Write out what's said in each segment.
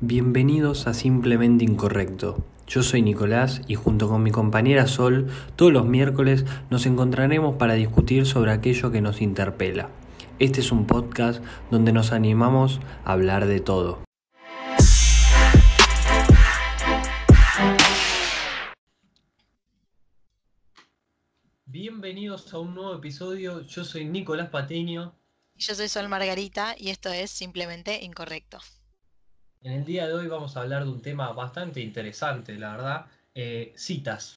Bienvenidos a Simplemente Incorrecto. Yo soy Nicolás y junto con mi compañera Sol, todos los miércoles nos encontraremos para discutir sobre aquello que nos interpela. Este es un podcast donde nos animamos a hablar de todo. Bienvenidos a un nuevo episodio. Yo soy Nicolás Patiño. Yo soy Sol Margarita y esto es Simplemente Incorrecto. En el día de hoy vamos a hablar de un tema bastante interesante, la verdad. Eh, citas.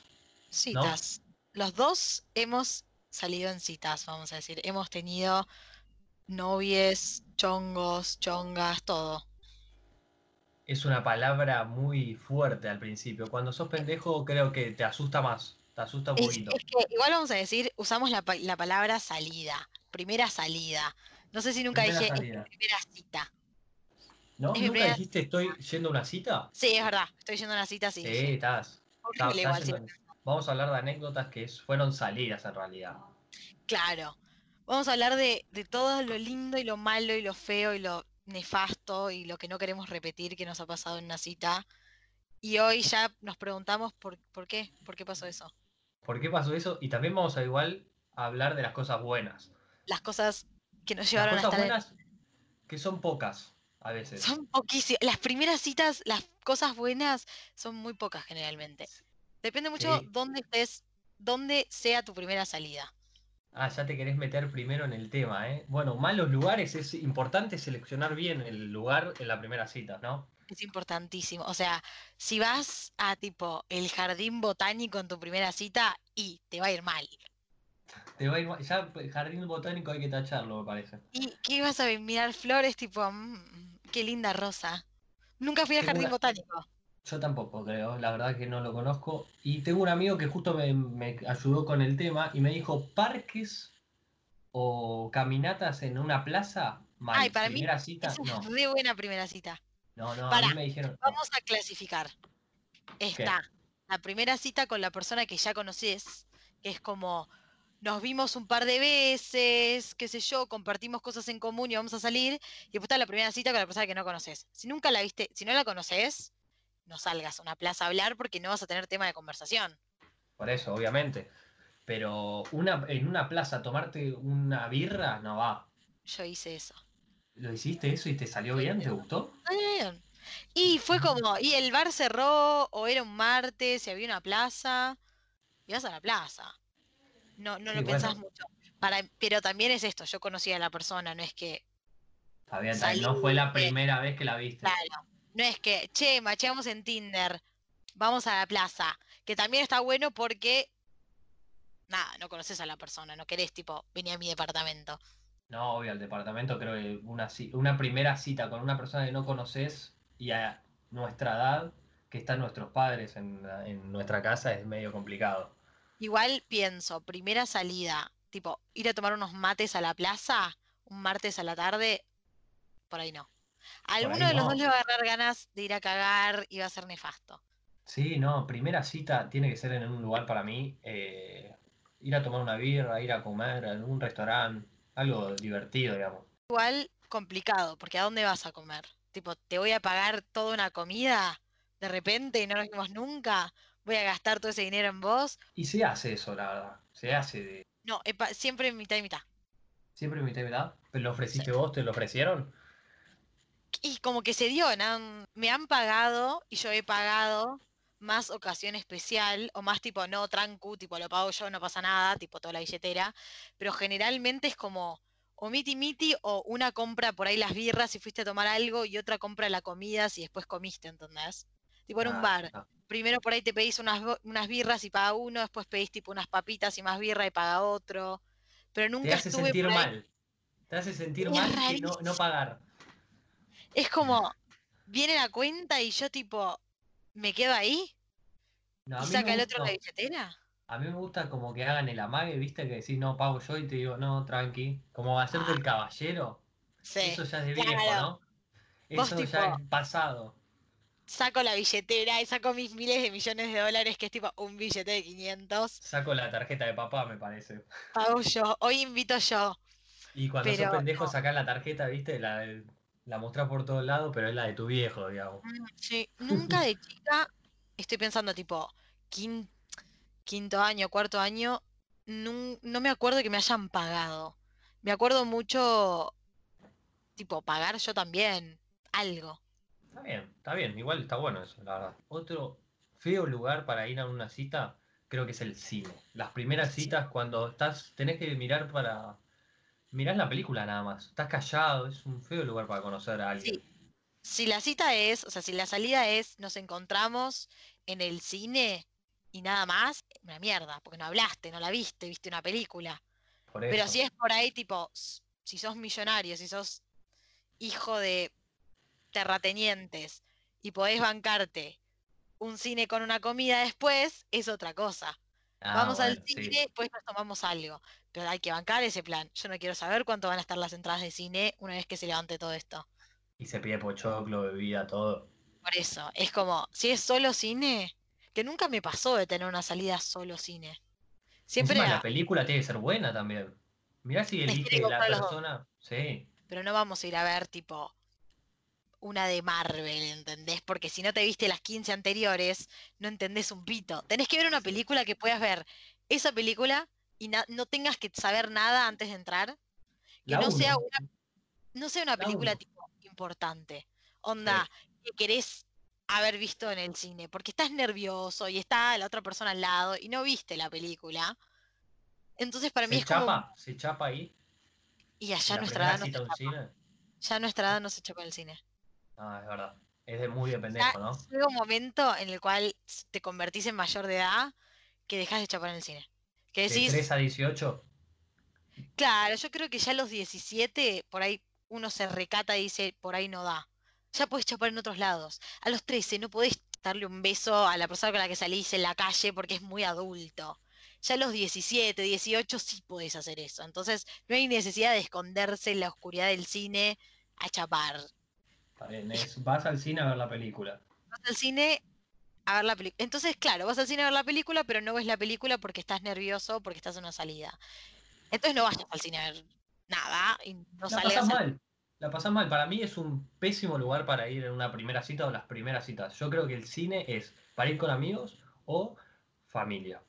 Citas. Los dos hemos salido en citas, vamos a decir. Hemos tenido novies, chongos, chongas, todo. Es una palabra muy fuerte al principio. Cuando sos pendejo creo que te asusta más. Te asusta un poquito. Es que igual vamos a decir, usamos la, la palabra salida. Primera salida. No sé si nunca dije primera cita. ¿No? ¿Nunca dijiste estoy yendo a una cita? Sí, es verdad. Estoy yendo a una cita, sí. Sí, estás. Vamos a hablar de anécdotas que fueron salidas en realidad. Claro. Vamos a hablar de, todo lo lindo y lo malo y lo feo y lo nefasto y lo que no queremos repetir que nos ha pasado en una cita. Y hoy ya nos preguntamos por, por qué, por qué pasó eso. ¿Por qué pasó eso? Y también vamos a igual a hablar de las cosas buenas. Las cosas que nos llevaron las cosas a buenas que son pocas a veces. Son poquísimas. Las primeras citas, las cosas buenas, son muy pocas generalmente. Depende mucho dónde estés, dónde sea tu primera salida. Ah, ya te querés meter primero en el tema, ¿eh? Bueno, malos lugares es importante seleccionar bien el lugar en la primera cita, ¿no? Es importantísimo. O sea, si vas a tipo el jardín botánico en tu primera cita y te va a ir mal. Te va a ir. Ya el jardín botánico hay que tacharlo, me parece. ¿Y qué vas a ver? Mirar flores tipo, mm, qué linda rosa. Nunca fui al jardín botánico. Yo tampoco creo, la verdad que no lo conozco. Y tengo un amigo que justo me, ayudó con el tema y me dijo, parques o caminatas en una plaza, mal. Ay, para primera cita, es no. Muy buena primera cita. No, no, a mí me dijeron. Vamos a clasificar. Está la primera cita con la persona que ya conoces, que es como nos vimos un par de veces, qué sé yo, compartimos cosas en común y vamos a salir, y después está la primera cita con la persona que no conoces. Si nunca la viste, si no la conoces, no salgas a una plaza a hablar porque no vas a tener tema de conversación. Por eso, obviamente. Pero una, en una plaza tomarte una birra no va. Yo hice eso. ¿Lo hiciste eso y te salió bien? ¿Te gustó? Bien. Y fue como, y el bar cerró, o era un martes, y había una plaza. Y vas a la plaza. No, no lo pensás mucho. Para, pero también es esto, yo conocía a la persona, no es que. Está bien, no fue la primera vez que la viste. Claro. No es que, che, macheamos en Tinder, vamos a la plaza. Que también está bueno porque, nada, no conoces a la persona, no querés, tipo, venir a mi departamento. No, obvio, al departamento creo que una, una primera cita con una persona que no conoces y a nuestra edad, que están nuestros padres en, en nuestra casa, es medio complicado. Igual pienso, primera salida, tipo, ir a tomar unos mates a la plaza, un martes a la tarde, por ahí no. Alguno de los dos le va a agarrar ganas de ir a cagar y va a ser nefasto. Sí, no, primera cita tiene que ser en un lugar para mí. Eh, ir a tomar una birra, ir a comer en un restaurante, algo divertido, digamos. Igual complicado, porque ¿a dónde vas a comer? Tipo, ¿te voy a pagar toda una comida de repente y no nos vimos nunca? ¿Voy a gastar todo ese dinero en vos? Y se hace eso, la verdad. Se hace de. No, siempre mitad y mitad. ¿Siempre mitad y mitad? ¿Pero lo ofreciste vos? ¿Te lo ofrecieron? y como que se dio, ¿no? me han pagado y yo he pagado más ocasión especial o más tipo no trancu, tipo lo pago yo, no pasa nada, tipo toda la billetera, pero generalmente es como o miti miti o una compra por ahí las birras si fuiste a tomar algo y otra compra la comida si después comiste, ¿entendés? Tipo en un ah, bar. Primero por ahí te pedís unas, unas birras y paga uno, después pedís tipo unas papitas y más birra y paga otro. Pero nunca te hace sentir mal. Te hace sentir mal no, no pagar es como, viene la cuenta y yo tipo, ¿me quedo ahí? ¿Y saca el otro la billetera? A mí me gusta como que hagan el amague, viste, que decís, no, pago yo y te digo, no, tranqui. Como hacerte el ah. caballero. Sí, Eso ya es de viejo, ¿no? Eso ya es pasado. Saco la billetera y saco mis miles de millones de dólares, que es tipo un billete de 500. Saco la tarjeta de papá, me parece. Pago yo, hoy invito yo. Y cuando sos pendejo, sacás la tarjeta, viste, la, la mostrás por todos lados, pero es la de tu viejo, digamos. Mm, Sí, nunca de chica, estoy pensando tipo, quin- quinto año, cuarto año, nun- no me acuerdo que me hayan pagado. Me acuerdo mucho, tipo, pagar yo también, algo. Está bien, está bien, igual está bueno eso, la verdad. Otro feo lugar para ir a una cita, creo que es el cine. Las primeras citas cuando estás, tenés que mirar para... Mirás la película nada más, estás callado, es un feo lugar para conocer a alguien. Sí, si la cita es, o sea, si la salida es, nos encontramos en el cine y nada más, una mierda, porque no hablaste, no la viste, viste una película. Pero si es por ahí, tipo, si sos millonario, si sos hijo de terratenientes y podés bancarte un cine con una comida después, es otra cosa. Ah, Vamos al bueno, sí. cine, después nos tomamos algo. Pero hay que bancar ese plan. Yo no quiero saber cuánto van a estar las entradas de cine una vez que se levante todo esto. Y se pide pochoclo, bebida, todo. Por eso, es como, si es solo cine, que nunca me pasó de tener una salida solo cine. Siempre Encima la película tiene que ser buena también. Mirá si elige la persona. Sí. pero no vamos a ir a ver tipo una de Marvel, ¿entendés? Porque si no te viste las 15 anteriores, no entendés un pito. Tenés que ver una película que puedas ver esa película y no tengas que saber nada antes de entrar. Que no sea una, no sea una La película tipo importante. Onda, que querés haber visto en el cine, porque estás nervioso y está la otra persona al lado y no viste la película. Entonces para mí Se es como chapa, se chapa ahí. y allá nuestra edad no se chapa. Ya nuestra edad no se chapa en el cine. Ah, es verdad. Es de muy de pendejo, ¿no? llega un momento en el cual te convertís en mayor de edad que dejas de chapar en el cine. Que De decís, 3 a 18. claro, yo creo que ya a los 17, por ahí uno se recata y dice, por ahí no da. Ya podés chapar en otros lados. A los 13 no podés darle un beso a la persona con la que salís en la calle porque es muy adulto. Ya a los 17, 18 sí podés hacer eso. Entonces no hay necesidad de esconderse en la oscuridad del cine a chapar. Está bien, es- vas al cine a ver la película. vas al cine a ver la película. Entonces, claro, vas al cine a ver la película, pero no ves la película porque estás nervioso, porque estás en una salida. Entonces no vayas al cine a ver nada y no La a- mal. La pasás mal. Para mí es un pésimo lugar para ir en una primera cita o las primeras citas. Yo creo que el cine es para ir con amigos o familia.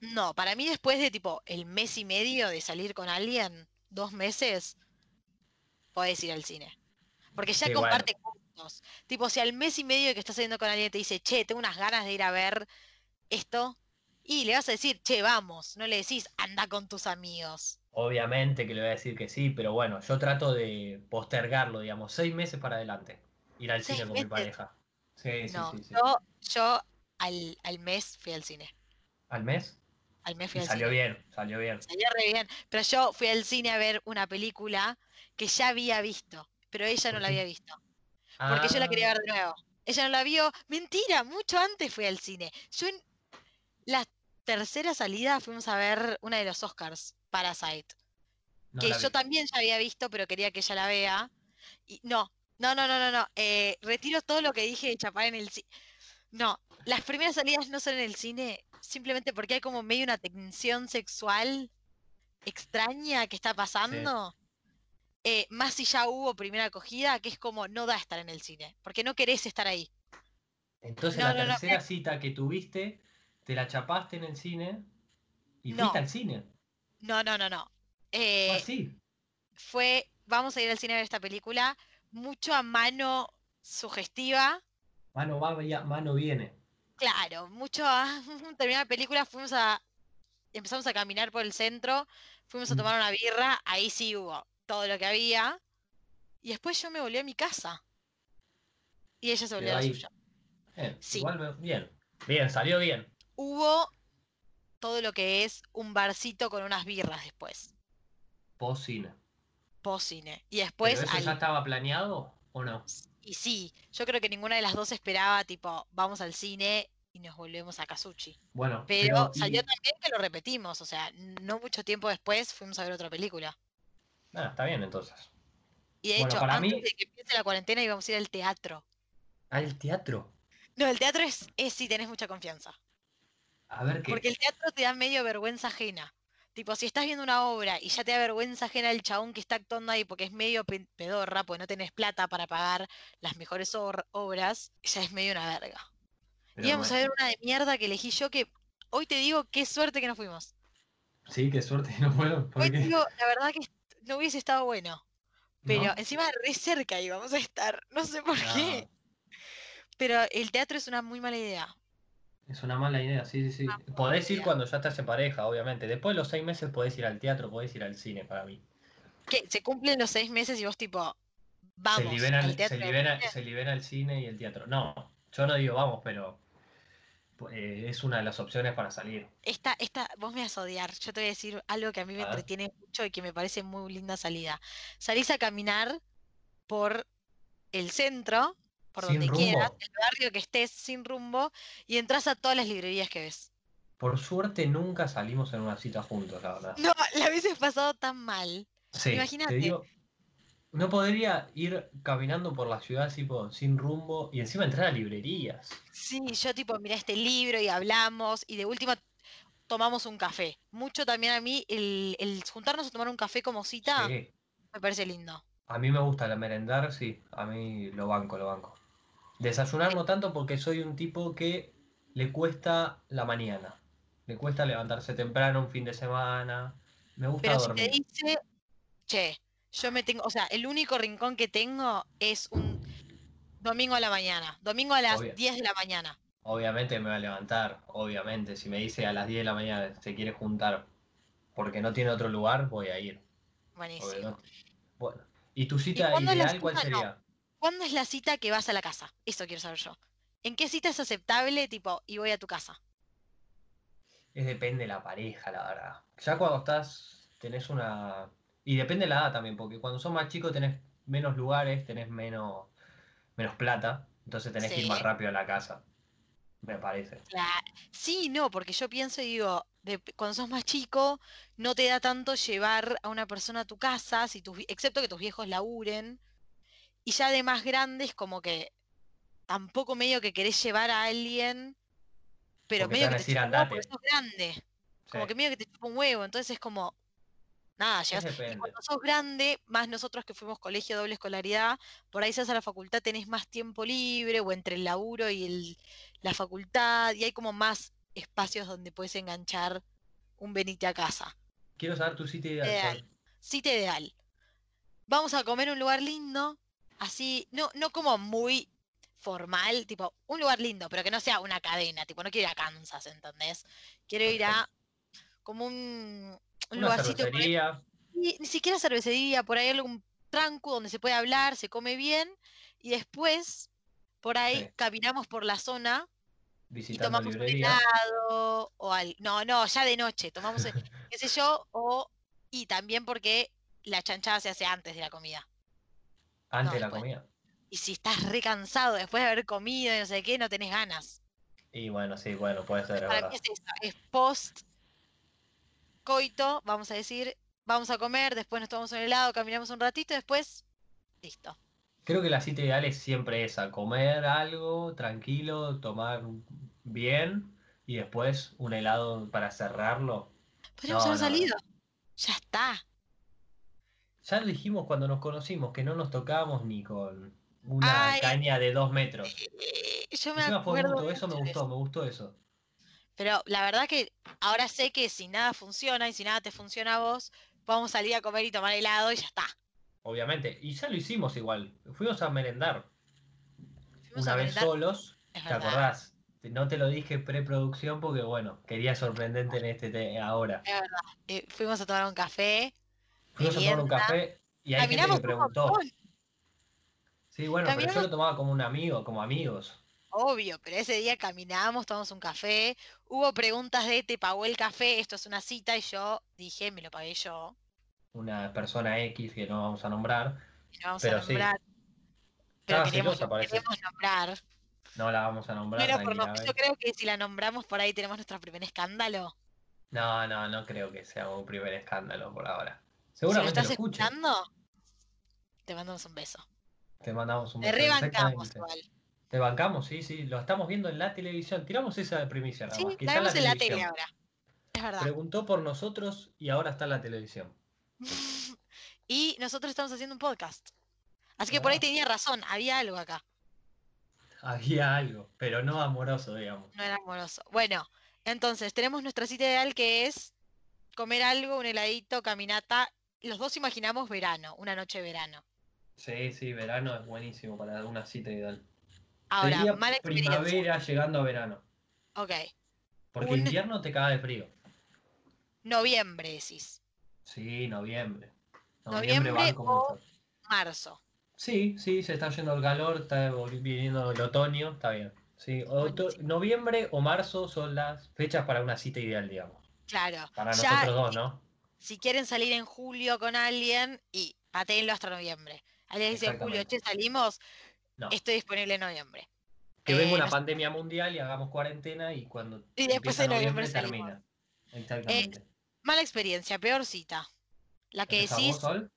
No, para mí después de tipo el mes y medio de salir con alguien, dos meses, podés ir al cine. Porque ya Sí, bueno. comparten gustos. Tipo, si al mes y medio que estás saliendo con alguien te dice, che, tengo unas ganas de ir a ver esto, y le vas a decir, che, vamos, no le decís, anda con tus amigos. Obviamente que le voy a decir que sí, pero bueno, yo trato de postergarlo, digamos, seis meses para adelante. Ir al ¿Seis cine con mi pareja. Sí, sí, No, sí, sí. yo, yo al, al mes fui al cine. ¿Al mes? Al mes fui Y al salió cine. bien, salió bien. Salió re bien. Pero yo fui al cine a ver una película que ya había visto, pero ella no ¿Por la había visto. Porque yo la quería Ah, ver de nuevo. Ella no la vio. Mentira, mucho antes fui al cine. Yo en la tercera salida fuimos a ver una de los Oscars, Parasite. no que yo vi. también ya había visto, pero quería que ella la vea. Y no, no, no, no, no, no. eh, retiro todo lo que dije de chapar en el cine. No, las primeras salidas no son en el cine, simplemente porque hay como medio una tensión sexual extraña que está pasando. Eh, más si ya hubo primera acogida, que es como no da estar en el cine, porque no querés estar ahí. Entonces No, la no, no, tercera cita que tuviste, te la chapaste en el cine y fuiste al cine. No, no, no, no. Fue Eh, así. fue, vamos a ir al cine a ver esta película, mucho a mano sugestiva. Mano va, ya- mano viene. Claro, mucho a terminar la película, fuimos a, empezamos a caminar por el centro, fuimos a Mm. tomar una birra, ahí sí hubo todo lo que había, y después yo me volví a mi casa. Y ella se volvió a la suya. Bien, Sí. igual bien. Bien, salió bien. Hubo todo lo que es un barcito con unas birras después, Post cine. post cine. Y ¿Pero después eso al- ya estaba planeado o no? Y sí, yo creo que ninguna de las dos esperaba, tipo, vamos al cine y nos volvemos a Kazuchi. Bueno, Pero pero y- salió también que lo repetimos, o sea, no mucho tiempo después fuimos a ver otra película. Ah, está bien entonces. Y de Bueno, hecho, para antes mí- de que empiece la cuarentena íbamos a ir al teatro. Al teatro. No, el teatro es, es si tenés mucha confianza. A ver qué. Porque el teatro te da medio vergüenza ajena. Tipo, si estás viendo una obra y ya te da vergüenza ajena el chabón que está actuando ahí porque es medio pe- pedorra, porque no tenés plata para pagar las mejores obr- obras, ya es medio una verga. Pero Íbamos a ver una de mierda que elegí yo que hoy te digo qué suerte que no fuimos. Sí, qué suerte que no fueron. Hoy te digo, la verdad que no hubiese estado bueno. Pero ¿No? encima re cerca íbamos a estar. No sé por qué. No, Pero el teatro es una muy mala idea. es una mala idea, sí, sí, sí. Podés ir idea. cuando ya estás en pareja, obviamente. Después de los seis meses podés ir al teatro, podés ir al cine para mí. Que se cumplen los seis meses y vos tipo, Se vamos libera, al teatro. se, libera, se libera el cine y el teatro. No, yo no digo vamos, pero eh, es una de las opciones para salir. Esta, esta, vos me vas a odiar. Yo te voy a decir algo que a mí me A entretiene mucho y que me parece muy linda salida. Salís a caminar por el centro, por Sin donde quieras, el barrio que estés sin rumbo, y entras a todas las librerías que ves. Por suerte nunca salimos en una cita juntos, la verdad. No, la hubieses pasado tan mal. Sí, imagínate. digo, no podría ir caminando por la ciudad tipo, sin rumbo y encima entrar a librerías. Sí, yo tipo, mira este libro y hablamos, y de última tomamos un café. Mucho también a mí el, el juntarnos a tomar un café como cita Sí, me parece lindo. a mí me gusta la merendar, sí, a mí lo banco, lo banco. Desayunar no tanto porque soy un tipo que le cuesta la mañana. Le cuesta levantarse temprano un fin de semana. Me gusta Pero si te dormir. dice, che, yo me tengo, o sea, el único rincón que tengo es un domingo a la mañana, domingo a las Obvio. 10 de la mañana. Obviamente me va a levantar, obviamente. Si me dice a las 10 de la mañana se quiere juntar porque no tiene otro lugar, voy a ir. Buenísimo. no- Bueno, ¿y tu cita la ideal cuál? No. sería? ¿Cuándo es la cita que vas a la casa? Eso quiero saber yo. ¿En qué cita es aceptable, tipo, y voy a tu casa? Es depende de la pareja, la verdad. Ya cuando estás, tenés una... Y depende de la edad también, porque cuando sos más chicos tenés menos lugares, tenés menos, menos plata, entonces tenés que ir más rápido a la casa, me parece. Sí, no, porque yo pienso y digo, de- cuando sos más chico, no te da tanto llevar a una persona a tu casa, si tus, excepto que tus viejos laburen. Y ya de más grandes, como que tampoco medio que querés llevar a alguien, pero Porque medio que te chupa grande. Como que medio que te chupa un huevo, entonces es como, nada, es llegas. Y depende. cuando sos grande, más nosotros que fuimos colegio doble escolaridad, por ahí seas a la facultad tenés más tiempo libre, o entre el laburo y el, la facultad, y hay como más espacios donde puedes enganchar un venite a casa. Quiero saber tu cita ideal. Ideal. Cita ideal. Vamos a comer un lugar lindo, así, no, no como muy formal, tipo, un lugar lindo, pero que no sea una cadena, tipo, no quiero ir a Kansas, ¿entendés? Quiero ir a como un, un Una lugarcito ahí cervecería, y ni siquiera cervecería, por ahí algún tranco donde se puede hablar, se come bien, y después por ahí Sí. caminamos por la zona y tomamos un helado, o al... No, no, ya de noche, tomamos, qué sé yo, o... Y también porque la chanchada se hace antes de la comida. Antes No, de la después. comida. Y si estás re cansado después de haber comido y no sé qué, no tenés ganas. Y bueno, sí, bueno, puede ser, Para mí es eso, es post coito, vamos a decir, vamos a comer, después nos tomamos un helado, caminamos un ratito, después, listo. Creo que la cita ideal es siempre esa, comer algo tranquilo, tomar bien y después un helado para cerrarlo. Podríamos No, haber no, no. salido. Ya está. Ya lo dijimos cuando nos conocimos que no nos tocábamos ni con una Ay. caña de dos metros. Eh, Yo me Encima fue acuerdo mutuo, eso me gustó, me gustó eso. Pero la verdad que ahora sé que si nada funciona y si nada te funciona a vos, vamos a salir a comer y tomar helado y ya está. Obviamente. Y ya lo hicimos igual. Fuimos a merendar Fuimos una a vez merendar, solos. es ¿Te verdad. acordás? No te lo dije preproducción porque, bueno, quería sorprenderte en este te- ahora. Es verdad. Eh, fuimos a tomar un café. Fuimos a tomar un café y hay gente Caminamos que un preguntó. Sí, bueno, pero yo lo tomaba como un amigo, como amigos. Obvio, pero ese día caminamos, tomamos un café. Hubo preguntas de ¿te pagó el café? Esto es una cita y yo dije, me lo pagué yo. Una persona X que no vamos a nombrar. Y no vamos Pero a sí. nombrar. Pero celosa, parece. queremos nombrar. No la vamos a nombrar Pero por yo creo que si la nombramos por ahí tenemos nuestro primer escándalo. No, no, no creo que sea un primer escándalo por ahora. Si lo Seguramente estás lo escuche. escuchando, te mandamos un beso. Te mandamos un Te beso. rebancamos exactamente. igual. Te bancamos, sí, sí. Lo estamos viendo en la televisión. Tiramos esa de primicia nada Sí, la en la tele ahora. Es verdad. Preguntó por nosotros y ahora está en la televisión. y nosotros estamos haciendo un podcast. Así que por ahí Ah. tenía razón, había algo acá. Había algo, pero no amoroso, digamos. No era amoroso. Bueno, entonces tenemos nuestra cita ideal que es comer algo, un heladito, caminata. Los dos imaginamos verano, una noche de verano. Sí, sí, verano es buenísimo para una cita ideal. Ahora, Sería mala experiencia. primavera llegando a verano. Ok. Porque Un- invierno te caga de frío. Noviembre, decís. Sí, noviembre. Noviembre banco o- mucho. Marzo. Sí, sí, se está yendo el calor, está viniendo el otoño, está bien. Sí, oto- noviembre o marzo son las fechas para una cita ideal, digamos. Claro. Para Ya, nosotros dos, ¿no? si quieren salir en julio con alguien, y pateenlo hasta noviembre. Alguien dice en julio, che, salimos, No. estoy disponible en noviembre. Que Eh, venga una no sé. pandemia mundial y hagamos cuarentena y cuando Y después en noviembre termina. Exactamente. Mala experiencia, peor cita. La que ¿Empezás decís, vos, Sol?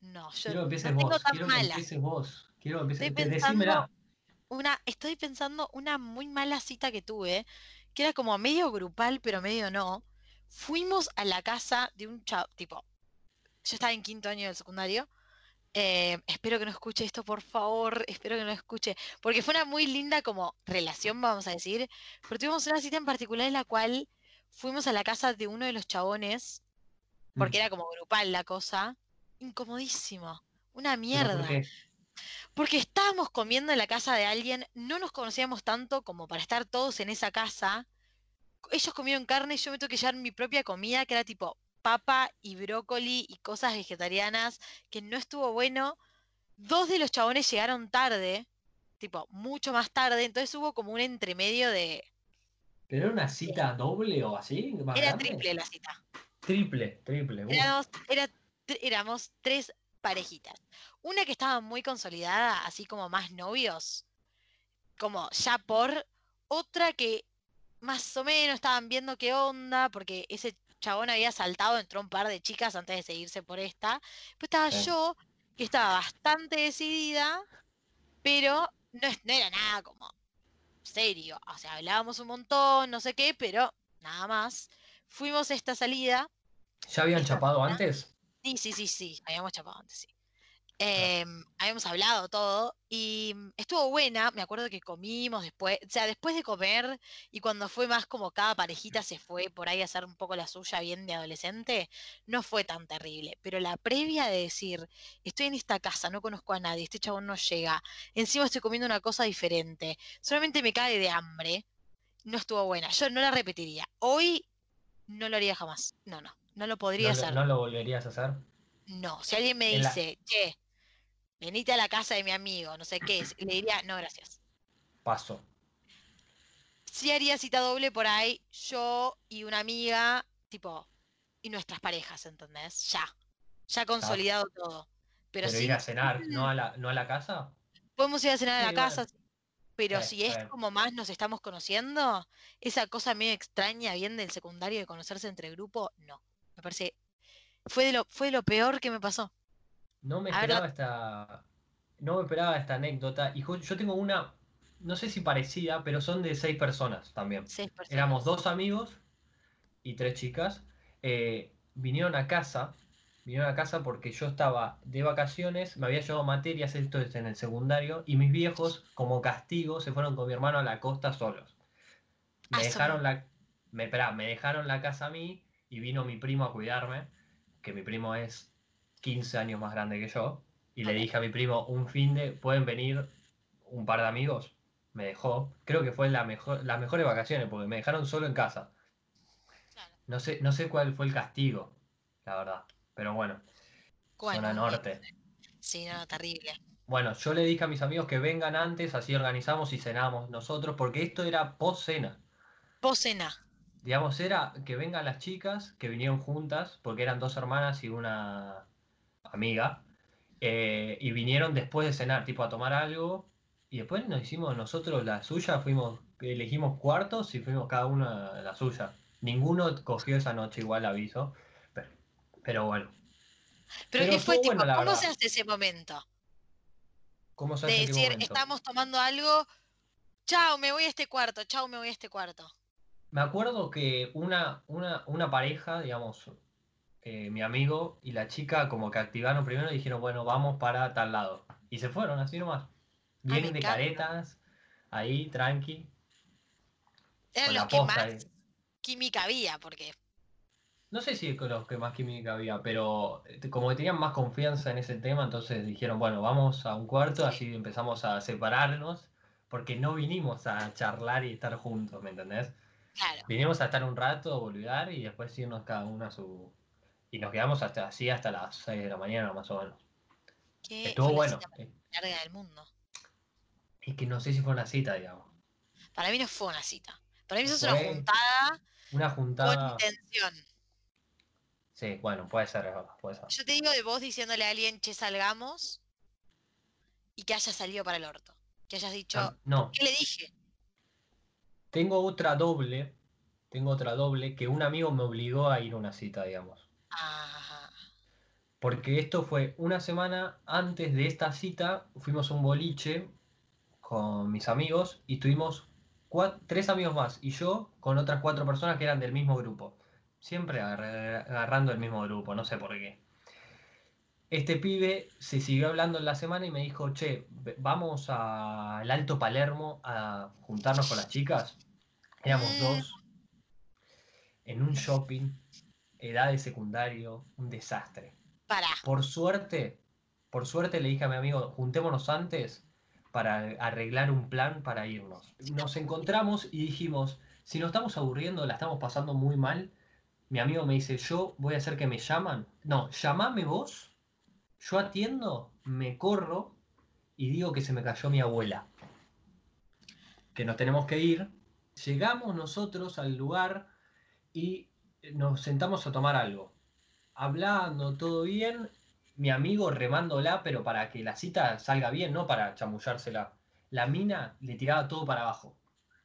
no, yo Quiero que no tengo vos. tan Quiero que mala. empieces vos. Quiero que empieces. Estoy pensando-. Una, estoy pensando una muy mala cita que tuve, que era como medio grupal, pero medio no. Fuimos a la casa de un chavo, tipo, yo estaba en quinto año del secundario. Eh, espero que no escuche esto, por favor, espero que no escuche, porque fue una muy linda como relación, vamos a decir, pero tuvimos una cita en particular en la cual fuimos a la casa de uno de los chabones, porque Mm. era como grupal la cosa, incomodísimo, una ¿Pero mierda. por qué? Porque estábamos comiendo en la casa de alguien, no nos conocíamos tanto como para estar todos en esa casa. Ellos comieron carne y yo me tuve que llevar mi propia comida, que era tipo papa y brócoli y cosas vegetarianas, que no estuvo bueno. Dos de los chabones llegaron tarde, tipo mucho más tarde, entonces hubo como un entremedio de... ¿Pero era una cita doble o así? ¿Más Era grande? triple la cita. Triple, triple. uh. Éramos, era- éramos tres parejitas. Una que estaba muy consolidada, así como más novios, como ya por. Otra que más o menos estaban viendo qué onda, porque ese chabón había saltado, entró un par de chicas antes de seguirse por esta. Pues estaba Sí. yo, que estaba bastante decidida, pero no, era nada como serio. O sea, hablábamos un montón, no sé qué, pero nada más. Fuimos a esta salida. ¿Ya habían chapado antes? Sí, sí, sí, sí, habíamos chapado antes, sí. Em, habíamos hablado todo y mm, estuvo buena, me acuerdo que comimos después, o sea, después de comer y cuando fue más como cada parejita se fue por ahí a hacer un poco la suya bien de adolescente, no fue tan terrible, pero la previa de decir, estoy en esta casa, no conozco a nadie, este chabón no llega, encima estoy comiendo una cosa diferente, solamente me cae de hambre, no estuvo buena, yo no la repetiría, hoy no lo haría jamás, no, no, no lo podría ¿No, lo- hacer. ¿No lo volverías a hacer? No, si alguien me la- dice, che, venite a la casa de mi amigo, no sé qué, es", le diría, no, gracias. Paso. Sí haría cita doble por ahí, yo y una amiga, tipo, y nuestras parejas, ¿entendés? Ya, ya consolidado todo. Pero, Pero si ir a cenar, ¿no a la, no a la casa? podemos ir a cenar a la bueno. casa, sí, pero Sí, si es como más nos estamos conociendo, esa cosa medio extraña, bien del secundario de conocerse entre grupo, no. Me parece, fue de lo, fue de lo peor que me pasó. No me ver, esperaba esta. No me esperaba esta anécdota. Y yo tengo una, no sé si parecida, pero son de seis personas también. Seis personas. Éramos dos amigos y tres chicas. eh, vinieron a casa. Vinieron a casa porque yo estaba de vacaciones, me había llevado materias, esto es en el secundario, y mis viejos, como castigo, se fueron con mi hermano a la costa solos. Me Ah, dejaron la, me, esperá, me dejaron la casa a mí y vino mi primo a cuidarme, que mi primo es 15 años más grande que yo, y le dije a mi primo, un fin de, ¿pueden venir un par de amigos? Me dejó, creo que fue la mejor, las mejores vacaciones, porque me dejaron solo en casa. Claro. No sé, no sé cuál fue el castigo, la verdad. Pero bueno, Bueno, zona norte. Sí, no, terrible. Bueno, yo le dije a mis amigos que vengan antes, así organizamos y cenamos nosotros, porque esto era post cena. Posena. Digamos, era que vengan las chicas que vinieron juntas, porque eran dos hermanas y una amiga, eh, y vinieron después de cenar, tipo a tomar algo, y después nos hicimos nosotros la suya, fuimos, elegimos cuartos y fuimos cada uno a la suya. Ninguno cogió esa noche, igual aviso, pero, pero bueno. Pero, Pero ¿qué fue estuvo tipo? bueno, ¿Cómo se hace ese momento? ¿Cómo se De hace qué decir, momento? estamos tomando algo, chao, me voy a este cuarto, chao, me voy a este cuarto. Me acuerdo que una, una, una pareja, digamos, eh, mi amigo y la chica como que activaron primero y dijeron, bueno, vamos para tal lado. Y se fueron, así nomás. Vienen me de caretas, ahí, tranqui, los la que más ahí. química había, porque No sé si con los que más química había, pero eh, como que tenían más confianza en ese tema, entonces dijeron, bueno, vamos a un cuarto, Sí. así empezamos a separarnos, porque no vinimos a charlar y estar juntos, ¿me entendés? claro, Vinimos a estar un rato, boludear y después irnos cada uno a su... Y nos quedamos hasta así hasta las 6 de la mañana más o menos. que Estuvo fue la bueno. cita más eh, larga del mundo. Es que no sé si fue una cita, digamos. Para mí no fue una cita. Para mí eso es una juntada Una con juntada... intención. Sí, bueno, puede ser, puede ser. Yo te digo de vos diciéndole a alguien, che, salgamos, y que haya salido para el orto. Que hayas dicho, Ah, no, ¿qué le dije? tengo otra doble, tengo otra doble que un amigo me obligó a ir a una cita, digamos. Ah, Porque esto fue una semana antes de esta cita, fuimos a un boliche con mis amigos y tuvimos tres amigos más y yo con otras cuatro personas que eran del mismo grupo. Siempre agarra- agarrando el mismo grupo, no sé por qué. Este pibe se siguió hablando en la semana y me dijo, che, vamos al Alto Palermo a juntarnos con las chicas. Éramos dos en un shopping, edad de secundario, un desastre. pará. Por suerte, por suerte le dije a mi amigo, juntémonos antes para arreglar un plan para irnos. Nos encontramos y dijimos, si nos estamos aburriendo, la estamos pasando muy mal, mi amigo me dice, yo voy a hacer que me llaman. No, llamame vos, yo atiendo, me corro y digo que se me cayó mi abuela. Que nos tenemos que ir. Llegamos nosotros al lugar y nos sentamos a tomar algo hablando, todo bien, mi amigo remándola, pero para que la cita salga bien, no para chamullársela. La mina le tiraba todo para abajo,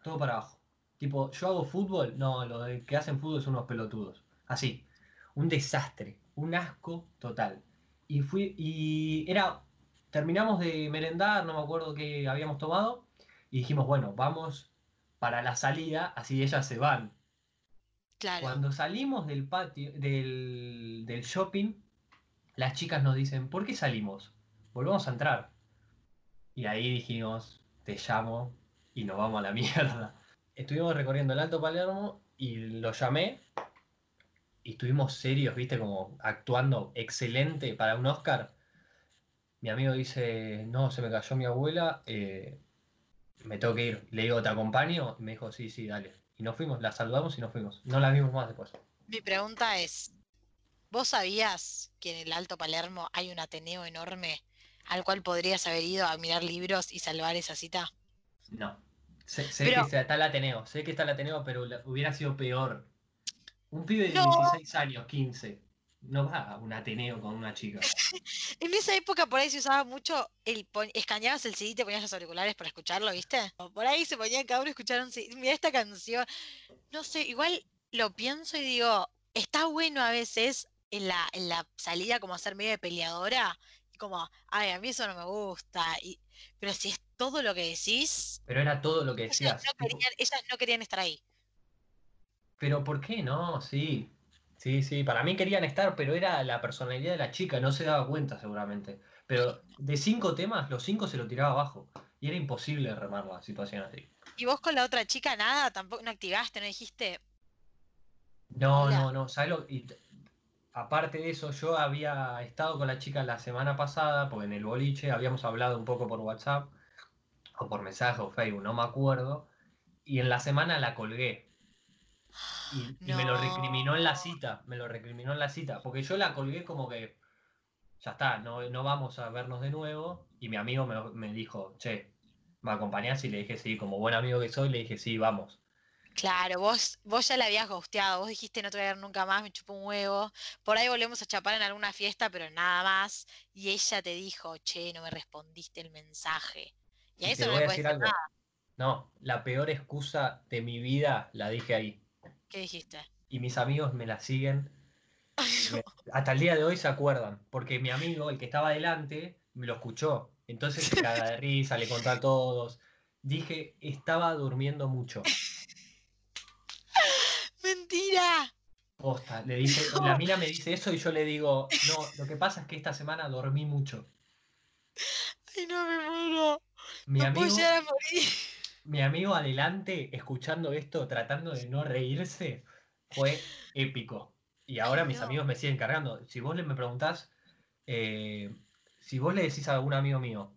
todo para abajo. Tipo, yo hago fútbol, no, lo que hacen fútbol son unos pelotudos. Así, un desastre, un asco total. Y fui, y era, terminamos de merendar, no me acuerdo qué habíamos tomado, y dijimos, bueno, vamos para la salida, así ellas se van. Cuando salimos del patio, del, del shopping, las chicas nos dicen, ¿por qué salimos? Volvamos a entrar. Y ahí dijimos, te llamo y nos vamos a la mierda. Estuvimos recorriendo el Alto Palermo y lo llamé y estuvimos serios, viste, como actuando excelente para un Oscar. Mi amigo dice, no, se me cayó mi abuela, eh, me tengo que ir. Le digo, ¿te acompaño? Y me dijo, sí, sí, dale. Y nos fuimos, la saludamos y nos fuimos. No la vimos más después. Mi pregunta es, ¿vos sabías que en el Alto Palermo hay un Ateneo enorme al cual podrías haber ido a mirar libros y salvar esa cita? No. Sé, sé Pero- que está el Ateneo, sé que está el Ateneo, pero hubiera sido peor. Un pibe de No. 16 años, 15, no va a un Ateneo con una chica. En esa época por ahí se usaba mucho el escaneabas el CD y te ponías los auriculares para escucharlo, ¿viste? O por ahí se ponía cada uno a escuchar un CD. Mira esta canción. No sé, igual lo pienso y digo, está bueno a veces en la, en la salida como ser medio de peleadora. Y como, ay, a mí eso no me gusta. Y, pero si es todo lo que decís, Pero era todo lo que ellas decías. no tipo, querían, ellas no querían estar ahí. pero ¿por qué no? Sí. Sí, sí, para mí querían estar, pero era la personalidad de la chica, no se daba cuenta seguramente. Pero de cinco temas, los cinco se lo tiraba abajo. Y era imposible remar la situación así. Y vos con la otra chica nada, tampoco no activaste, no dijiste, No, Hola. no, no, ¿sabes lo? Y t- aparte de eso, yo había estado con la chica la semana pasada, porque en el boliche habíamos hablado un poco por WhatsApp, o por mensaje o Facebook, no me acuerdo, y en la semana la colgué. Y, y me lo recriminó en la cita, me lo recriminó en la cita, porque yo la colgué como que, ya está, no, no vamos a vernos de nuevo, y mi amigo me, me dijo, che, ¿me acompañás? Y le dije sí, como buen amigo que soy, le dije sí, vamos. Claro, vos, vos ya la habías ghosteado, vos dijiste no te voy a ver nunca más, me chupo un huevo. Por ahí volvemos a chapar en alguna fiesta, pero nada más. Y ella te dijo, che, no me respondiste el mensaje. Y a Y eso no voy le puedes decir decir algo. nada. No, la peor excusa de mi vida la dije ahí. ¿Qué dijiste? Y mis amigos me la siguen. me- hasta el día de hoy se acuerdan. Porque mi amigo, el que estaba adelante, me lo escuchó. Entonces se caga de risa, le contó a todos. Dije, estaba durmiendo mucho. mentira! Posta, le dice, No. la mina me dice eso y yo le digo, no, lo que pasa es que esta semana dormí mucho. Ay, no me muero. Mi no amigo, puedo llegar a morir. Mi amigo adelante, escuchando esto, tratando de no reírse, fue épico. Y ahora mis no. amigos me siguen cargando. Si vos le me preguntás, eh, si vos le decís a algún amigo mío,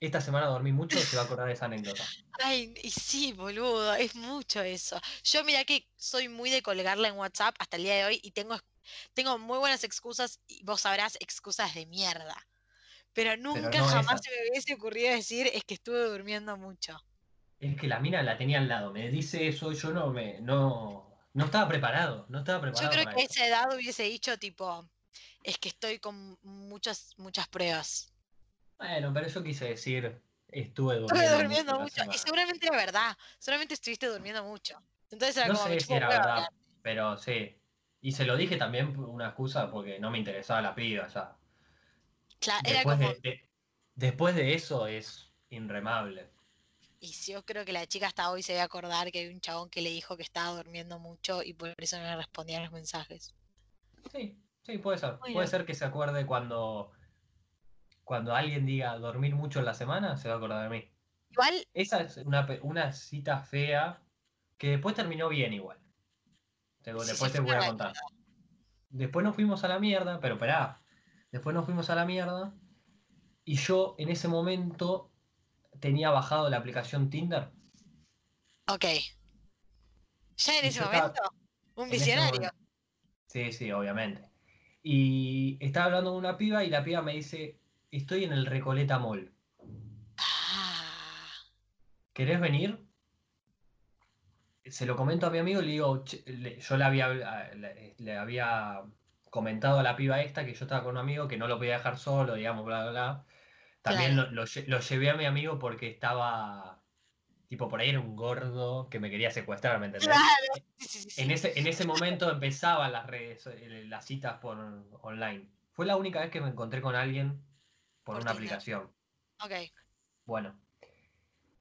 esta semana dormí mucho, se va a acordar de esa anécdota. Ay, y sí, boludo, es mucho eso. Yo mira que soy muy de colgarla en WhatsApp hasta el día de hoy y tengo, tengo muy buenas excusas y vos sabrás excusas de mierda. Pero nunca no jamás esa. se me hubiese ocurrido decir es que estuve durmiendo mucho. Es que la mina la tenía al lado, me dice eso, yo no me, no, no estaba preparado, no estaba Yo preparado creo para que a esa edad hubiese dicho tipo, es que estoy con muchas, muchas pruebas. Bueno, pero yo quise decir, estuve Estuve durmiendo, durmiendo mucho. Y seguramente era verdad. Seguramente estuviste durmiendo mucho. Entonces era No como, sé si era verdad, hablar. pero sí. Y se lo dije también por una excusa porque no me interesaba la piba ya. Cla- Era Después como, de, de- después de eso es inremable. Y si yo creo que la chica hasta hoy se debe acordar que hay un chabón que le dijo que estaba durmiendo mucho y por eso no le respondía a los mensajes. Sí, sí, puede ser. Bueno. Puede ser que se acuerde cuando, cuando alguien diga dormir mucho en la semana, se va a acordar de mí. Igual, Esa es una, una cita fea que después terminó bien igual. Sí, después sí, te voy a contar. Después nos fuimos a la mierda, pero esperá. Después nos fuimos a la mierda. Y yo en ese momento tenía bajado la aplicación Tinder. ok. Ya en ese estaba- momento, un visionario. momento. Sí, sí, obviamente. Y estaba hablando con una piba y la piba me dice, estoy en el Recoleta Mall. Ah, ¿Querés venir? Se lo comento a mi amigo y le digo, yo le había, le, le había comentado a la piba esta que yo estaba con un amigo que no lo podía dejar solo, digamos, bla, bla, bla. También Claro. lo, lo lle- lo llevé a mi amigo porque estaba, tipo, por ahí era un gordo que me quería secuestrar, ¿me entendés? claro. Sí, sí, sí, sí. En ese, en ese momento empezaban las redes, eh, las citas por online. Fue la única vez que me encontré con alguien por, Por una Tinder. aplicación. Ok. Bueno,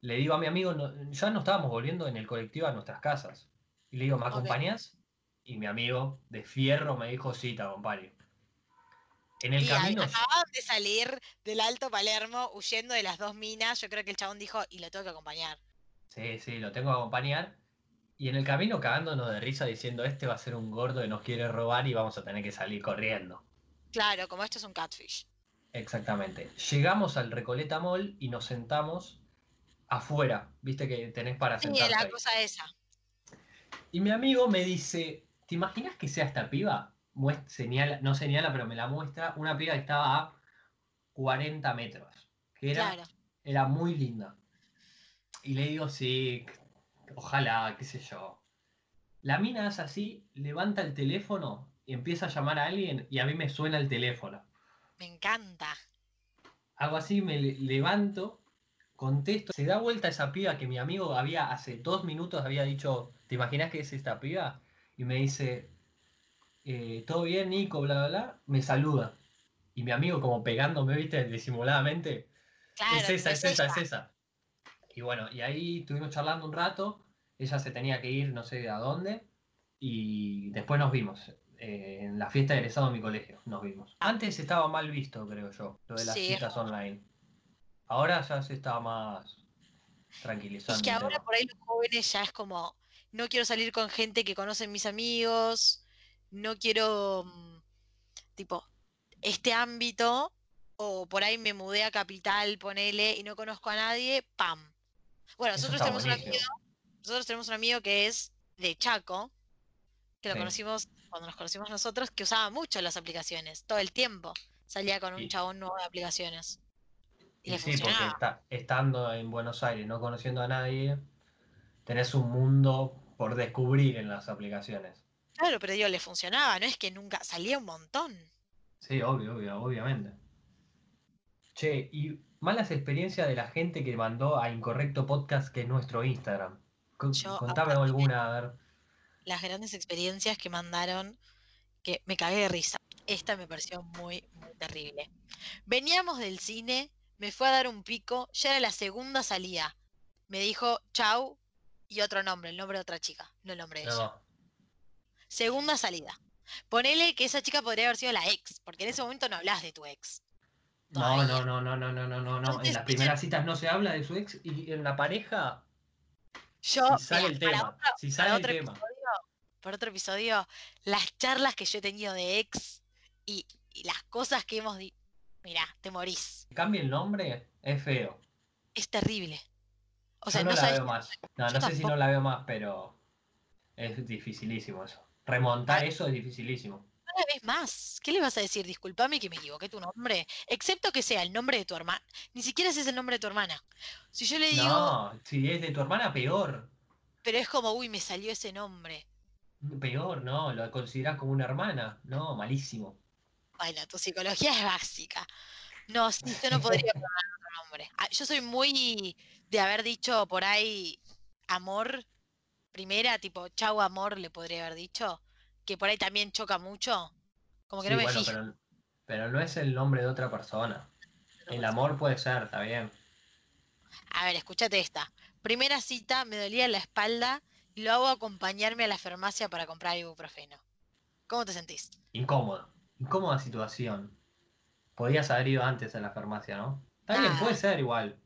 le digo a mi amigo, no- ya no estábamos volviendo en el colectivo a nuestras casas. Y le digo, ¿me Ok. acompañás? Y mi amigo de fierro me dijo, sí, te acompaño. En el Y camino, acababan de salir del Alto Palermo huyendo de las dos minas. Yo creo que el chabón dijo, y lo tengo que acompañar. sí, sí, lo tengo que acompañar. Y en el camino cagándonos de risa diciendo, este va a ser un gordo que nos quiere robar y vamos a tener que salir corriendo. Claro, como esto es un catfish. Exactamente. Llegamos al Recoleta Mall y nos sentamos afuera. Viste que tenés para Sí, sentarte la ahí. cosa esa. Y mi amigo me dice, ¿te imaginas que sea esta piba? Muest- señala, no señala, pero me la muestra. Una piba que estaba a 40 metros. Que era, Claro. era muy linda. Y le digo, sí, ojalá, qué sé yo. La mina es así, levanta el teléfono y empieza a llamar a alguien y a mí me suena el teléfono. Me encanta. Hago así, me le- levanto, contesto, se da vuelta esa piba que mi amigo había hace dos minutos había dicho, ¿te imaginas que es esta piba? Y me dice, eh, ¿todo bien, Nico? Bla, bla, bla. Me saluda. Y mi amigo como pegándome, viste, disimuladamente, Claro, es esa, es esa, es esa. Y bueno, y ahí estuvimos charlando un rato, ella se tenía que ir no sé a dónde, y después nos vimos. eh, en la fiesta de egresado de mi colegio nos vimos. Antes estaba mal visto, creo yo, lo de las Sí, citas online. Ahora ya se está más tranquilizando. Es que ahora por ahí los jóvenes ya es como, no quiero salir con gente que conocen mis amigos, no quiero, mm, tipo, este ámbito, o por ahí me mudé a Capital, ponele, y no conozco a nadie, ¡pam! Bueno, nosotros tenemos un amigo, nosotros tenemos un amigo que es de Chaco, que lo Sí. conocimos cuando nos conocimos nosotros, que usaba mucho las aplicaciones, todo el tiempo. Salía con un Y- chabón nuevo de aplicaciones. Y, Y le sí, porque está, estando en Buenos Aires, no conociendo a nadie, tenés un mundo por descubrir en las aplicaciones. Claro, pero digo, le funcionaba, no es que nunca, salía un montón. Sí, obvio, obvio, obviamente. Che, y malas experiencias de la gente que mandó a Incorrecto Podcast, que es nuestro Instagram. Yo Contame alguna, a ver. Las grandes experiencias que mandaron, que me cagué de risa. Esta me pareció muy, muy terrible. Veníamos del cine, me fue a dar un pico, ya era la segunda salida. Me dijo chau y otro nombre, el nombre de otra chica, no el nombre de ella. Segunda salida. Ponele que esa chica podría haber sido la ex, porque en ese momento no hablas de tu ex. No, no, no, no, no, no, no, no, En las primeras citas no se habla de su ex y en la pareja Yo, si sale mira, el tema. otro- Si para sale el otro tema. episodio, para otro episodio, las charlas que yo he tenido de ex y, y las cosas que hemos dicho. Mira, te morís. Cambia el nombre, es feo. Es terrible. O Yo no, no, la sabes. veo más. No, Yo no sé si no la veo más, pero es dificilísimo eso. Remontar eso es dificilísimo. La ves más. ¿Qué le vas a decir? Disculpame que me equivoqué tu nombre. Excepto que sea el nombre de tu hermana. Ni siquiera ese es el nombre de tu hermana. Si yo le digo, No, si es de tu hermana, peor. pero es como, uy, me salió ese nombre. Peor, no, lo consideras como una hermana. No, malísimo. Bueno, tu psicología es básica. No, sí, yo no podría poner otro nombre. Ah, Yo soy muy de haber dicho por ahí amor, primera, tipo chau amor, le podría haber dicho, que por ahí también choca mucho. Como que Sí, no me bueno, fijo. pero, pero no es el nombre de otra persona. El amor puede ser, está bien. A ver, escúchate esta. Primera cita, me dolía la espalda y lo hago acompañarme a la farmacia para comprar ibuprofeno. ¿Cómo te sentís? Incómodo. Incómoda situación. Podías haber ido antes a la farmacia, ¿no? Está bien, Ah. puede ser igual.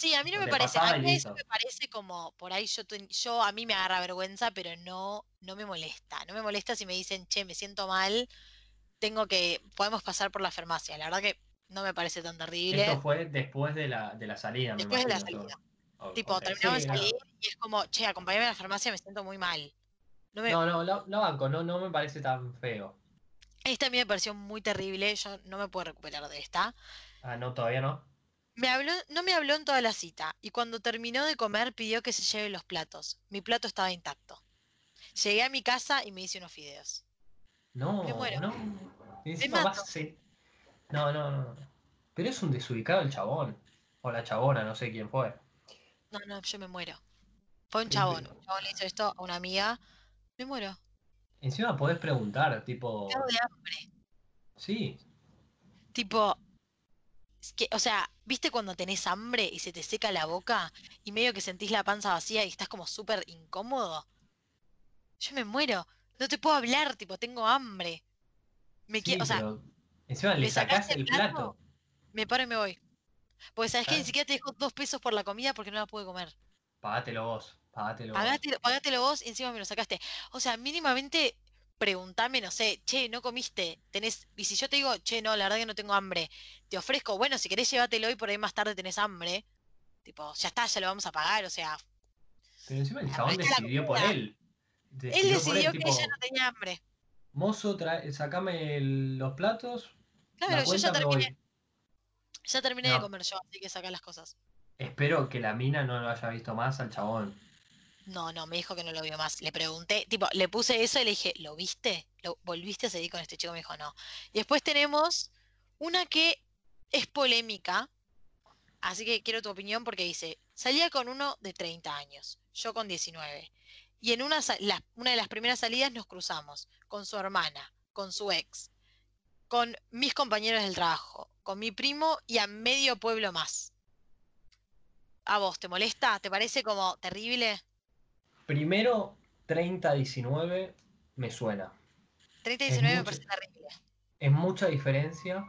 Sí, a mí no me parece, a mí eso me parece como, por ahí yo, yo a mí me agarra vergüenza, pero no, no me molesta. No me molesta si me dicen, che, me siento mal, tengo que, podemos pasar por la farmacia. La verdad que no me parece tan terrible. Esto fue después de la, de la salida, me Después de la salida. O- Tipo, ok, terminamos sí, de no. salir y es como, che, acompáñame a la farmacia, me siento muy mal. No me, No, no, banco, no, no me parece tan feo. esta a mí me pareció muy terrible, yo no me puedo recuperar de esta. Ah, no, todavía no. Me habló, no me habló en toda la cita y cuando terminó de comer pidió que se lleve los platos. Mi plato estaba intacto. Llegué a mi casa y me hice unos fideos. No, Me muero. no. Encima vas No, no, no. Pero es un desubicado el chabón. O la chabona, no sé quién fue. No, no, yo me muero. Fue un chabón. Un chabón le hizo esto a una amiga. Me muero. Encima podés preguntar, tipo. Cago de hambre. Sí, Tipo, es que, o sea, ¿viste cuando tenés hambre y se te seca la boca y medio que sentís la panza vacía y estás como súper incómodo? Yo me muero. No te puedo hablar, tipo, tengo hambre. Me sí, quiero, o sea, encima le ¿me sacás sacaste el plato? plato. me paro y me voy. Porque sabes que ni siquiera te dejo dos pesos por la comida porque no la pude comer. Pagátelo vos, pagátelo vos. Pagátelo, pagátelo vos y encima me lo sacaste. O sea, mínimamente preguntame, no sé, che, no comiste, tenés, y si yo te digo, che, no, la verdad que no tengo hambre, te ofrezco, bueno, si querés llévatelo y por ahí más tarde tenés hambre, tipo, ya está, ya lo vamos a pagar, o sea, Pero encima el chabón decidió por él. él Decidió por decidió él, que tipo, ella no tenía hambre. mozo, trae, sacame el- los platos, Claro, la yo ya terminé, ya terminé de No. comer yo, así que saca las cosas. Espero que la mina no lo haya visto más al chabón. No, no, me dijo que no lo vio más. Le pregunté, tipo, le puse eso y le dije, ¿lo viste? ¿Lo volviste a seguir con este chico? Me dijo, no. Y después tenemos una que es polémica, así que quiero tu opinión porque dice, salía con uno de 30 años, yo con 19. Y en una, una de las primeras salidas nos cruzamos con su hermana, con su ex, con mis compañeros del trabajo, con mi primo y a medio pueblo más. ¿A vos te molesta? ¿Te parece como terrible? Primero, 30-19 me suena. 30 y Es 19 me parece terrible. Es mucha diferencia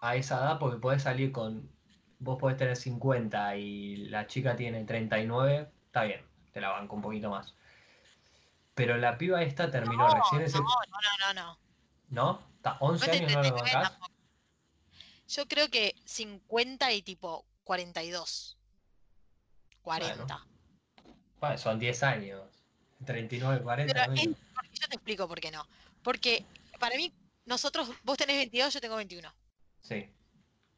a esa edad porque podés salir con. Vos podés tener 50 y la chica tiene 39, está bien, te la banco un poquito más. Pero la piba esta terminó No, recién ese. No, no, no, no. ¿No? ¿Está 11 No es de años no lo 39 bancás? Yo creo que 50 y tipo 42. 40. Bueno, son 10 años. 39, 40. Pero es- yo te explico por qué no. Porque para mí, nosotros, vos tenés 22, yo tengo 21. Sí.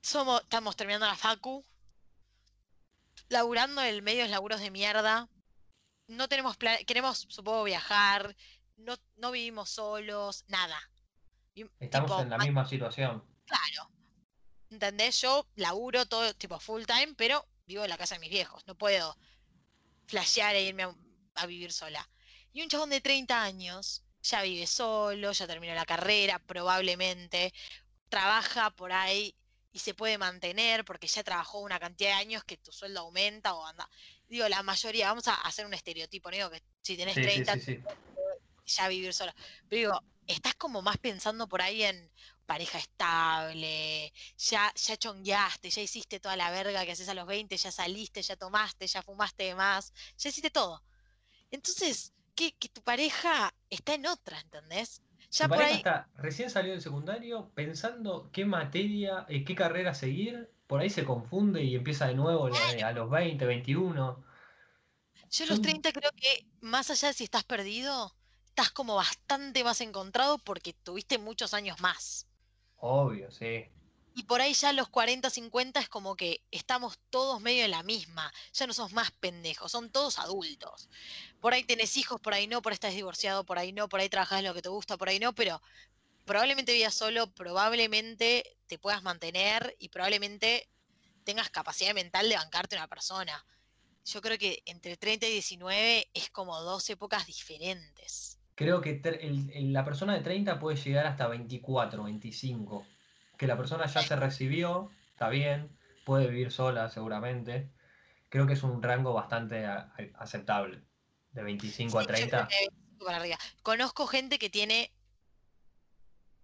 Somos, estamos terminando la facu, laburando en medios laburos de mierda. No tenemos plan, queremos, supongo, viajar. No, no vivimos solos, nada. Estamos tipo, en la ma- misma situación. Claro. ¿Entendés? Yo laburo todo tipo full time, pero vivo en la casa de mis viejos. No puedo flashear e irme a, a vivir sola. Y un chabón de 30 años ya vive solo, ya terminó la carrera, probablemente. Trabaja por ahí y se puede mantener porque ya trabajó una cantidad de años que tu sueldo aumenta o anda. Digo, la mayoría, vamos a hacer un estereotipo, no digo que si tenés Sí, sí, 30 sí, sí. ya vivir solo. Pero digo, estás como más pensando por ahí en pareja estable, ya, ya chongueaste, ya hiciste toda la verga que haces a los 20, ya saliste, ya tomaste, ya fumaste de más, ya hiciste todo. Entonces, que, que tu pareja está en otra, ¿entendés? Ya por ahí, está recién salió del secundario pensando qué materia, eh, qué carrera seguir, por ahí se confunde y empieza de nuevo la- a los 20, 21. yo a los Son 30 creo que más allá de si estás perdido, estás como bastante más encontrado porque tuviste muchos años más. Obvio, sí. Y por ahí ya los 40, 50 es como que estamos todos medio en la misma. Ya no sos más pendejos, son todos adultos. Por ahí tenés hijos, por ahí no, por ahí estás divorciado, por ahí no, por ahí trabajás en lo que te gusta, por ahí no, pero probablemente vivas solo, probablemente te puedas mantener y probablemente tengas capacidad mental de bancarte una persona. Yo creo que entre 30 y 19 es como dos épocas diferentes. Creo que el- el- la persona de 30 puede llegar hasta 24, 25. Que la persona ya se recibió, está bien, puede vivir sola seguramente. Creo que es un rango bastante a- a- aceptable. De 25 a Sí, creo 30. que de 25 para arriba. Conozco gente que tiene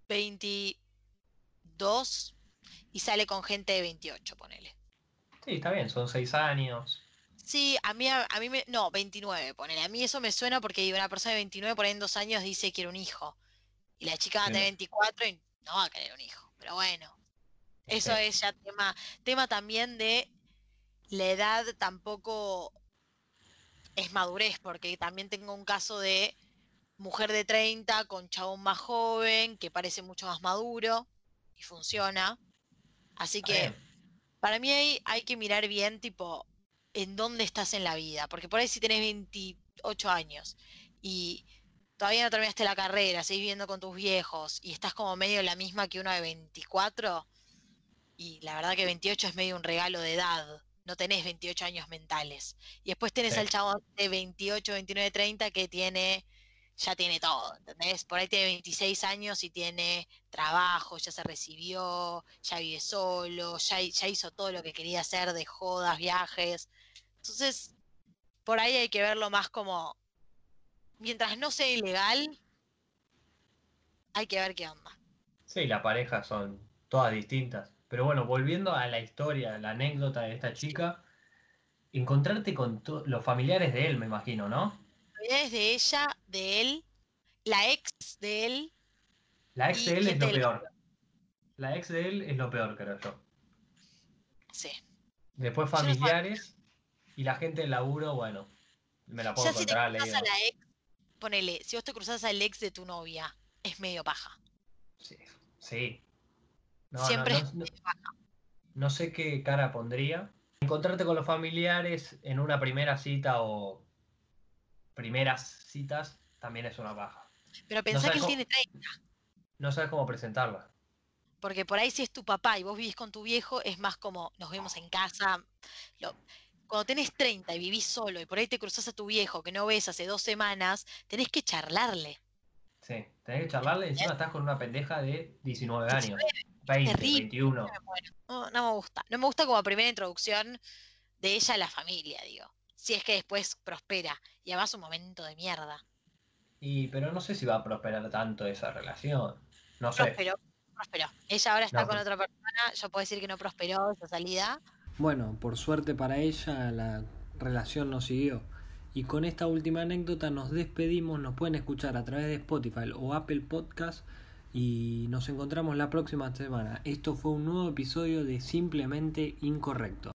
22 y sale con gente de 28, ponele. Sí, está bien, son 6 años. Sí, a mí, a, a mí me, no, 29, ponele. A mí eso me suena porque una persona de 29 por ahí en dos años dice quiere un hijo. Y la chica va a Sí, tener no. 24 y no va a querer un hijo. Pero bueno, eso Sí. es ya tema, tema también de la edad tampoco es madurez, porque también tengo un caso de mujer de 30 con chabón más joven, que parece mucho más maduro y funciona. Así que bien. para mí hay, hay que mirar bien, tipo, en dónde estás en la vida. Porque por ahí si tenés 28 años y todavía no terminaste la carrera, seguís viviendo con tus viejos y estás como medio la misma que uno de 24, y la verdad que 28 es medio un regalo de edad. No tenés 28 años mentales. Y después tenés Sí. al chabón de 28, 29, 30 que tiene, ya tiene todo, ¿entendés? Por ahí tiene 26 años y tiene trabajo, ya se recibió, ya vive solo, ya hizo todo lo que quería hacer de jodas, viajes. Entonces, por ahí hay que verlo más como, mientras no sea ilegal, hay que ver qué onda. Sí, las parejas son todas distintas. Pero bueno, volviendo a la historia, la anécdota de esta chica, encontrarte con los familiares de él, me imagino, ¿no? Es de ella, de él, la ex de él La ex de él es lo peor. La ex de él es lo peor, creo yo. Sí. Después familiares y la gente del laburo, bueno, me la puedo Ya si te encontrar, cruzas a la ex, ponele, si vos te cruzas al ex de tu novia, es medio paja. Sí, sí. No, Siempre no, es medio paja. no sé qué cara pondría. Encontrarte con los familiares en una primera cita o primeras citas también es una paja. Pero pensá que él cómo, tiene 30, no sabes cómo presentarla. porque por ahí si es tu papá y vos vivís con tu viejo, es más como nos vemos en casa. lo- Cuando tenés 30 y vivís solo y por ahí te cruzas a tu viejo que no ves hace dos semanas, tenés que charlarle. Sí, tenés que charlarle y encima estás con una pendeja de 19 años, 19, es 20, terrible, 21. me muero. No, no me gusta. No me gusta como primera introducción de ella a la familia, digo. Si es que después prospera. Y además un momento de mierda. Y, pero no sé si va a prosperar tanto esa relación. No sé. Prosperó, prosperó. Ella ahora está No, con otra persona. Yo puedo decir que no prosperó esa salida. Bueno, por suerte para ella la relación no siguió. Y con esta última anécdota nos despedimos, nos pueden escuchar a través de Spotify o Apple Podcast y nos encontramos la próxima semana. Esto fue un nuevo episodio de Simplemente Incorrecto.